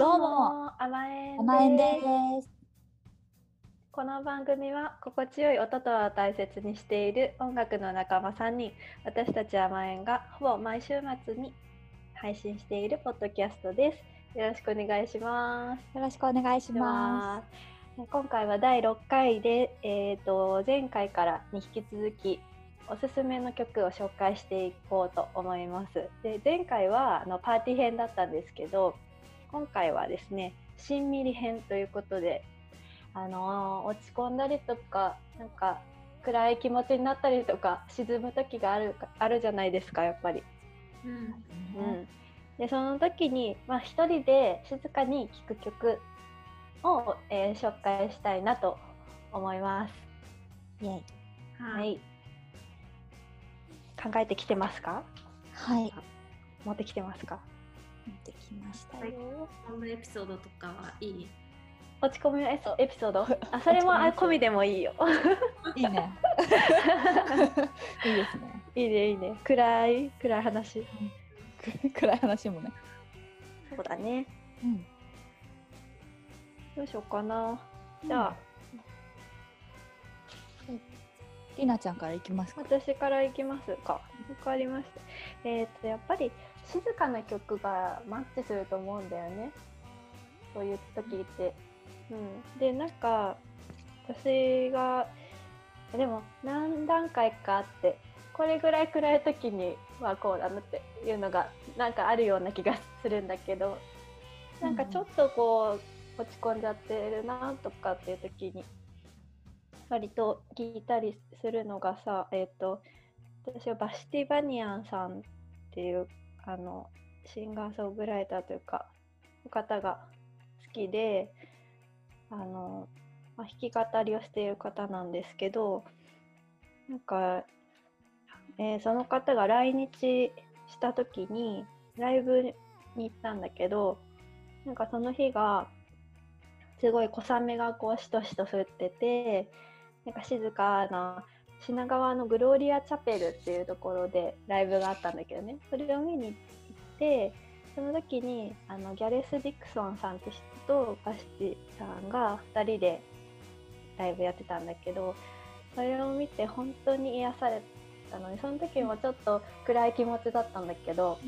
どうも、甘えん甘えんで。ですす。この番組は心地よい音とを大切にしている音楽の仲間3人、私たち甘えんがほぼ毎週末に配信しているポッドキャストです。よろしくお願いします。よろしくお願いしまでは今回は第6回で、えー、と前回からに引き続きおすすめの曲を紹介していこうと思います。で前回はあのパーティー編だったんですけど今回はですねしんみり編ということで、あのー落ち込んだりとかなんか暗い気持ちになったりとか沈む時があるあるじゃないですかやっぱり。うん、す。うん、でその時に、まあ、一人で静かに聴く曲を、えー紹介したいなと思います。イェイ。ははい。い、考えてきてますか？はい。持ってきてますか？持ってきましたはいよ。こんなエピソードとかはいい？落ち込みのエピソ エピソード？あそれも込みでもいいよ。いいね。いいですね。いいねいいね暗い暗い話。暗い話もね。そうだね。うん。どうしようかな。じゃあ、りなちゃんからいきますか？私からいきますか。わかりました。えっ、とやっぱり静かな曲がマッチすると思うんだよね。そういう時って。うん。でなんか私がでも何段階かあってこれぐらい暗い時にはこうだなっていうのがなんかあるような気がするんだけどなんかちょっとこう落ち込んじゃってるなとかっていう時に割と聞いたりするのがさえっ、と私はバシティバニアンさんっていうあのシンガーソングライターというかの方が好きであの、まあ、弾き語りをしている方なんですけどなんか、えーその方が来日した時にライブに行ったんだけどなんかその日がすごい小雨がこうしとしと降っててなんか静かな品川のグローリアチャペルっていうところでライブがあったんだけどね。それを見に行ってその時にあのギャレス・ディクソンさんって人とバシティさんが2人でライブやってたんだけどそれを見て本当に癒されたのにその時もちょっと暗い気持ちだったんだけど、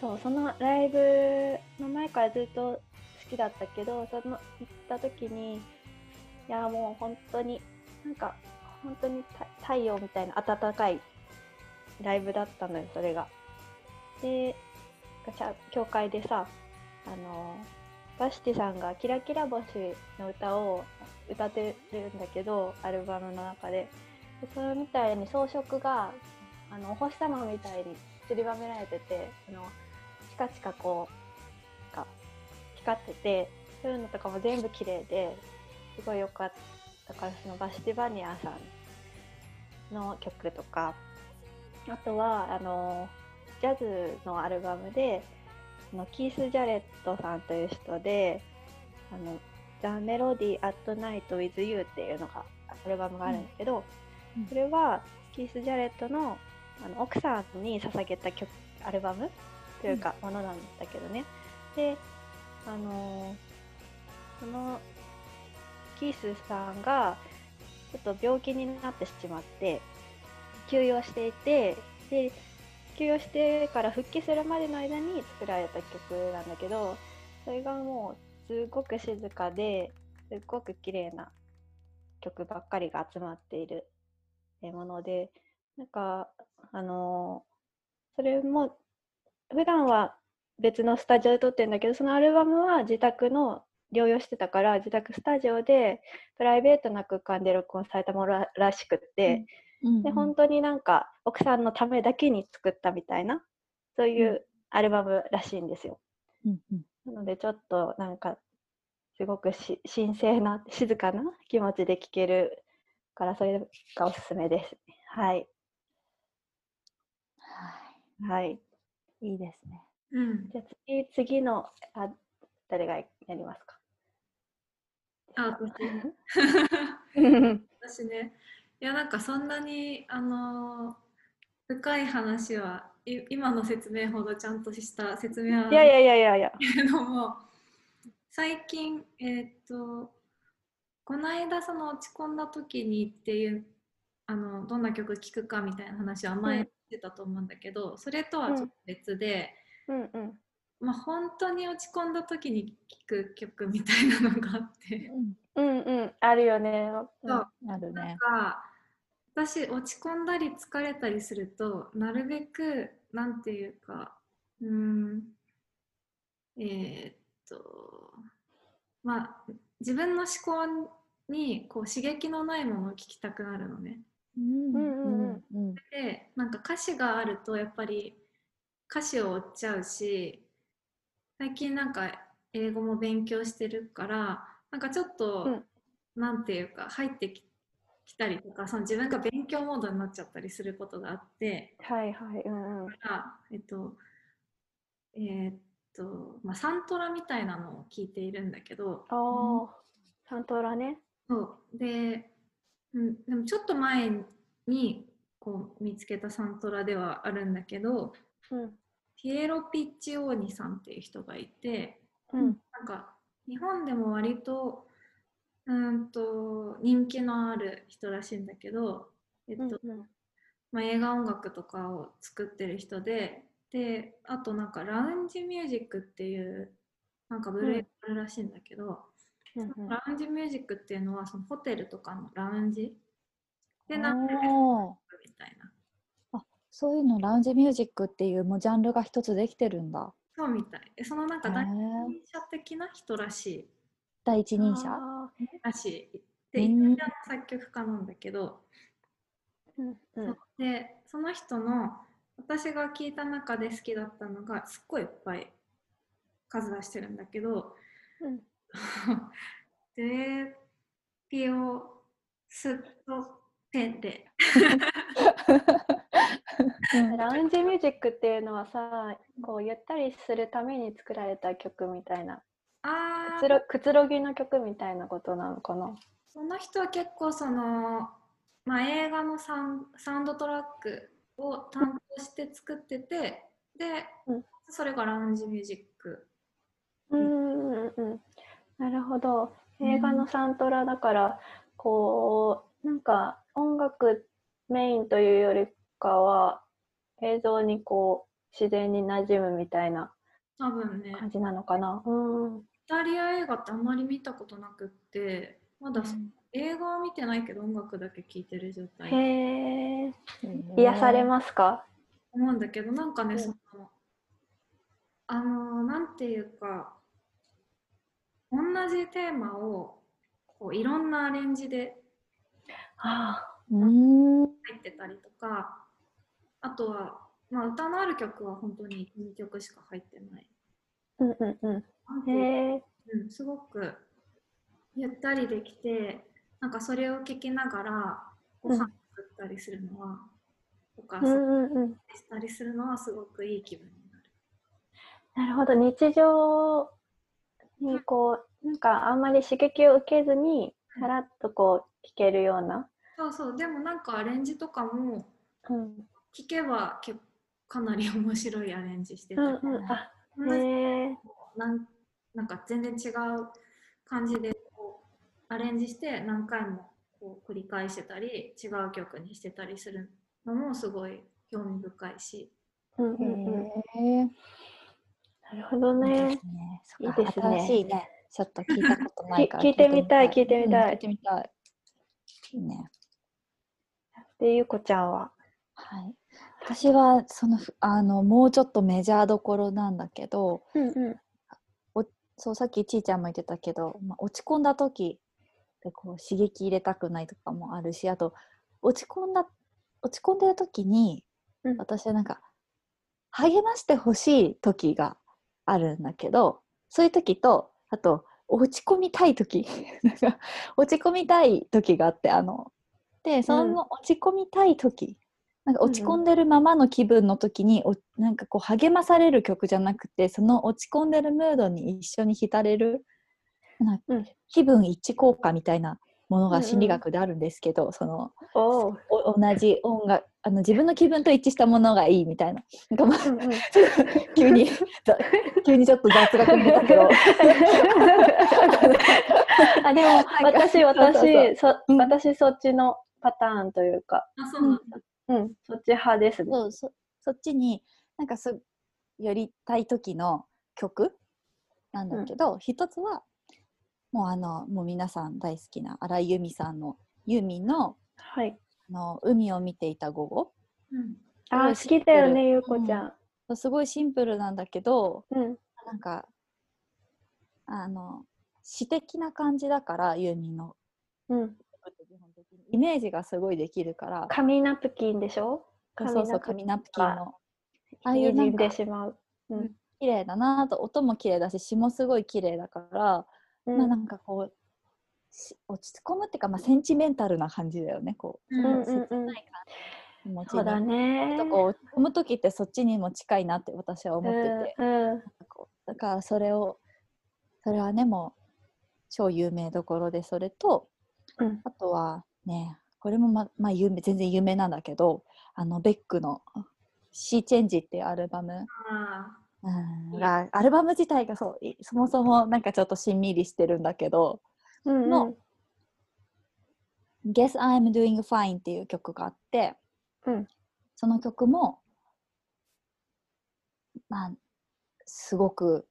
そうそのライブの前からずっと好きだったけどその行った時にいやもう本当になんか本当に太陽みたいな暖かいライブだったのよそれが。で教会でさあのバシティさんが「キラキラ星」の歌を歌ってるんだけどアルバムの中ででそれみたいに装飾があのお星様みたいに散りばめられててあのチカチカこうが光っててそういうのとかも全部綺麗ですごい良かったからそのバシティバニアさんの曲とかあとはあのジャズのアルバムであのキース・ジャレットさんという人で「あの The Melody at Night with You」っていうのがアルバムがあるんだけど、うん。それはキース・ジャレットのあの奥さんに捧げた曲アルバムというか、ものなんだけどね。であのーそのキースさんがちょっと病気になってしまって休養していてで休養してから復帰するまでの間に作られた曲なんだけどそれがもうすごく静かですっごく綺麗な曲ばっかりが集まっているものでなんかあのーそれも普段は別のスタジオで撮ってるんだけどそのアルバムは自宅の療養してたから自宅スタジオでプライベートな空間で録音されたものららしくって、うんで本当になんか奥さんのためだけに作ったみたいなそういうアルバムらしいんですよ。うんうんなのでちょっとなんかすごくし神聖な静かな気持ちで聴けるからそれがおすすめです。はいははい。い。いいですね。うん。じゃあ次次のあ誰がやりますか？あ、うん 私ね。いや、なんかそんなに、あのー深い話はい今の説明ほどちゃんとした説明はいやいやいやいやいや。けれども最近えーっとこの間その落ち込んだ時にっていうあのどんな曲聴くかみたいな話は前うんしてたと思うんだけど、それとはちょっと別で、うんうんまあ本当に落ち込んだ時に聴く曲みたいなのがあって。うんうんあるよね。そうなるなんね。か私落ち込んだり疲れたりするとなるべくなんていうかうーんえーっとまあ自分の思考にこう刺激のないものを聞きたくなるのね。うんうんうんでなんか歌詞があるとやっぱり歌詞を追っちゃうし最近なんか英語も勉強してるからなんかちょっと、うんなんていうか入ってききたりとかその自分が勉強モードになっちゃったりすることがあってはいはい。うんうん。えっとえーっと、まあ、サントラみたいなのを聞いているんだけどああ、サントラね。そうで,、うん、でもちょっと前にこう見つけたサントラではあるんだけどうんピエロ・ピッチオーニさんっていう人がいてうん。なんか日本でも割とうーんと人気のある人らしいんだけど、えっとうんうん。まあ、映画音楽とかを作ってる人でであとなんかラウンジミュージックっていうなんかブルーがあるらしいんだけど、うんうん。ラウンジミュージックっていうのはそのホテルとかのラウンジでなんかみたいなそういうのラウンジミュージックっていうもうジャンルが一つできてるんだ。そうみたい。でそのなんか第一人者的な人らしい。第一人者。あらしい。でうんイタリアの作曲家なんだけど、ーうんうん。でその人の私が聞いた中で好きだったのがすっごいいっぱい数出してるんだけど。うん。デピオストペレ ラウンジミュージックっていうのはさ、こうゆったりするために作られた曲みたいな、あー。くつろくつろぎの曲みたいなことなのかな？その人は結構その、まあ、映画のサウンサウンドトラックを担当して作っててで、うん。それがラウンジミュージック。うんうんうんうん。なるほど。映画のサントラだから、こう、なんか音楽メインというよりかは、映像にこう、自然に馴染むみたいな多分ね感じなのかな。うん。イタリア映画ってあんまり見たことなくってまだそ映画は見てないけど音楽だけ聴いてる状態へえ。癒されますか？思うんだけどなんかね、うんそのあのなんていうか同じテーマをこういろんなアレンジであうーん。入ってたりとかあとは、まあ、歌のある曲は本当に2曲しか入ってないうんうんうなんへえ。うん、すごくゆったりできてなんかそれを聞きながらご飯作ったりするのは、とかうんそううんうん。したりするのはすごくいい気分になる。なるほど。日常にこう、なんかあんまり刺激を受けずに、さらっとこう、聴けるような。そうそうでもなんかアレンジとかもうん。聞けば結かなり面白いアレンジしてたり、うんうん。あ、同じへえ。なんなんか全然違う感じでこうアレンジして何回もこう繰り返してたり違う曲にしてたりするのもすごい興味深いしうんうんうん。へえ。なるほどいいねで。すね。いいですね新しいね。ちょっと聞いたことないから。聞いてみたい聞いてみたいうん聞いてみたい。いいね。で、ゆこちゃんは？はい。私はそのふあのもうちょっとメジャーどころなんだけど、うんうん。そうさっきちーちゃんも言ってたけど、まあ、落ち込んだ時でこう刺激入れたくないとかもあるしあと落ち込んだ落ち込んでる時に、うん私はなんか励ましてほしい時があるんだけどそういう時とあと落ち込みたい時なんか落ち込みたい時があってあのでその落ち込みたい時、なんか落ち込んでるままの気分の時に、おなんかこう励まされる曲じゃなくてその落ち込んでるムードに一緒に浸れるな気分一致効果みたいなものがうんうん。心理学であるんですけど、そのおうお同じ音楽あの自分の気分と一致したものがいいみたいな。なんかまあうんうん。急にざ急にちょっと雑学に出たけど。あでも私そうそう私そう。ん私そっちのパターンというか、あ、そうなんだ。うん、そっち派ですね。そうそそっちになんかそやりたい時の曲？なんだけど、一つはもうあのもう皆さん大好きな荒井由実さんのユーミンのはい。あの「海を見ていた午後うん。あ好きだよね、シンプルゆうこちゃん。」すごいシンプルなんだけどうん。なんかあの詩的な感じだからユーミンのうん。イメージがすごいできるから。紙ナプキンでしょ？そうそう紙ナプキンの。ああいうなんかでしまう。うん。綺麗だなと。音も綺麗だし詩もすごい綺麗だから、うん。まあなんかこうし落ち込むっていうか、まあ、センチメンタルな感じだよね。こう、うんうんうん。切ない感じ持ちにそうだね。とこう落ち込む時ってそっちにも近いなって私は思ってて、うんうん。だからそれをそれはねもう超有名どころでそれとうん。あとはね。これもままあ有名全然有名なんだけどあのベックの「シーチェンジ」っていうアルバム。あうん。がアルバム自体がそういそもそもなんかちょっとしんみりしてるんだけどうん。の「Guess I'm Doing Fine」っていう曲があって、うん。その曲もまあすごく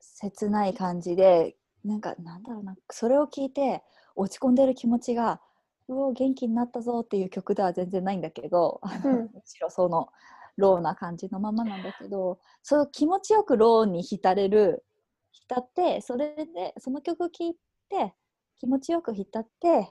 切ない感じでなんかなんだろうなそれを聞いて落ち込んでる気持ちがうお元気になったぞっていう曲では全然ないんだけど、うん。むしろそのローな感じのままなんだけどその気持ちよくローに浸れる浸ってそれでその曲聴いて気持ちよく浸って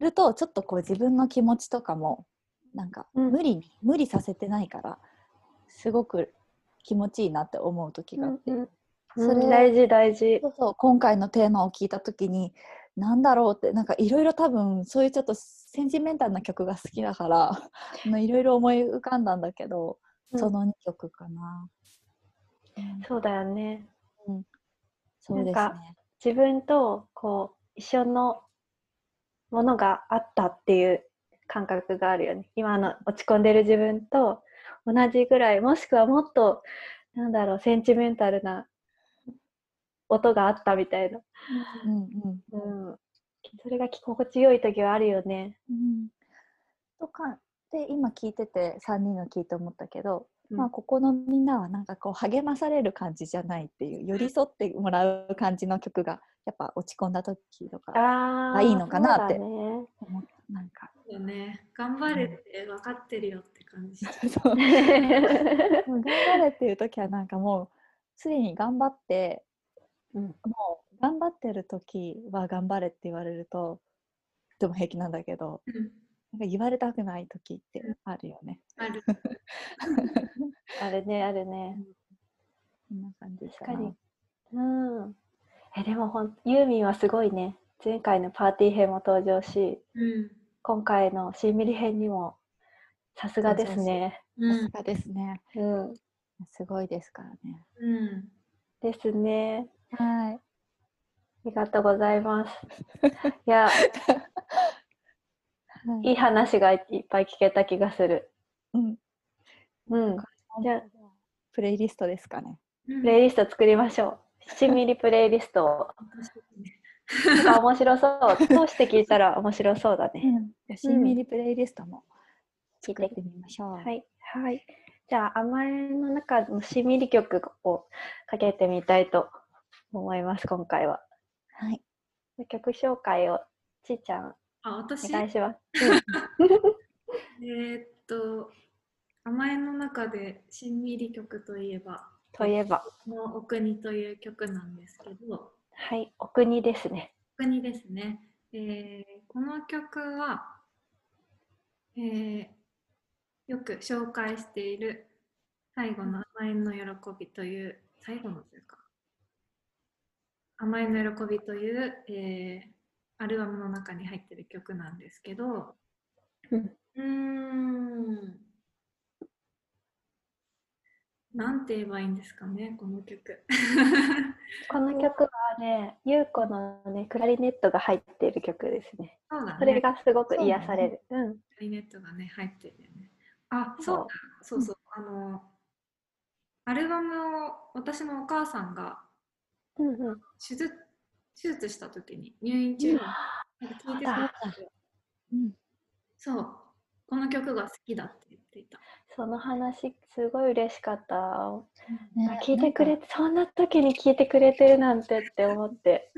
るとちょっとこう自分の気持ちとかもなんかうん。無理に、無理させてないからすごく気持ちいいなって思う時があって、うんそれうん大事大事。そうそう今回のテーマを聞いた時に何だろうってなんかいろいろ多分そういうちょっとセンチメンタルな曲が好きだからいろいろ思い浮かんだんだけど、うん。その2曲かな、うん。そうだよね。そうですなんね。自分とこう一緒のものがあったっていう感覚があるよね。今の落ち込んでる自分と同じぐらいもしくはもっとなんだろうセンチメンタルな音があったみたいな、うんうんうん、それが心地よい時はあるよね。うん。とかで今聞いてて3人の聞いて思ったけど、うん。まあここのみんなはなんかこう励まされる感じじゃないっていう寄り添ってもらう感じの曲がやっぱ落ち込んだ時とかああいいのかなって思ったなんか。ね。頑張れって分かってるよって感じ。そう。頑張れっていう時はなんかもうすでに頑張って、うんもう頑張ってる時は頑張れって言われるとでも平気なんだけどうん。なんか言われたくない時ってあるよね。ある。あるねあるね。こんな感じか確かなに。うん。えでもほんユーミンはすごいね。前回のパーティー編も登場し、うん。今回のしんみり編にもさすがですね。うん。さすがですね。うん。すごいですからね。うん。ですね。はい。ありがとうございます。いや、いい話がいっぱい聞けた気がする。うん。うん。じゃあプレイリストですかね。うんプレイリスト作りましょう。7ミリプレイリストを。なんか面白そう。通して聞いたら面白そうだね。うん。シンミリプレイリストも聞い作っててみましょう。はい。はい。じゃあ、甘えの中のしみり曲をかけてみたいと思います、今回は。はい。曲紹介をちーちゃん、あ、私？お願いします。えーっと、甘えの中でしんみり曲といえば、といえば、このお国という曲なんですけど、はい、お国ですね。お国ですね。えーこの曲は、えーよく紹介している最後の甘えの喜びという、最後のというか、甘えの喜びという、えーアルバムの中に入っている曲なんですけど、うんうーん。なんて言えばいいんですかね、この曲。この曲はね、ゆうこのね、クラリネットが入っている曲ですね。そうだね。それがすごく癒される。うん。クラリネットがね、入ってるよね。あ、そうだ。そうそう。あの、アルバムを私のお母さんがうんうん。手術手術した時に入院中になんか聞いてくれててうんそう、この曲が好きだって言っていた。その話、すごい嬉しかった。ね聞いてくれて、そんな時に聞いてくれてるなんてって思って、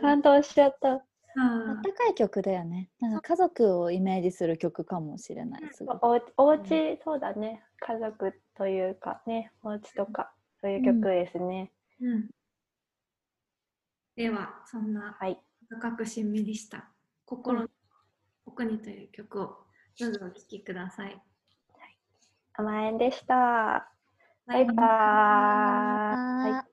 感動しちゃった。あったかい曲だよね。なんか家族をイメージする曲かもしれない。すごいおお家、そうだね。家族というかね、お家とか、そういう曲ですね。うん、では、そんなはい。高くしんみりした心の奥にという曲をどうぞお聴きください。甘えんでした。バイバーイ。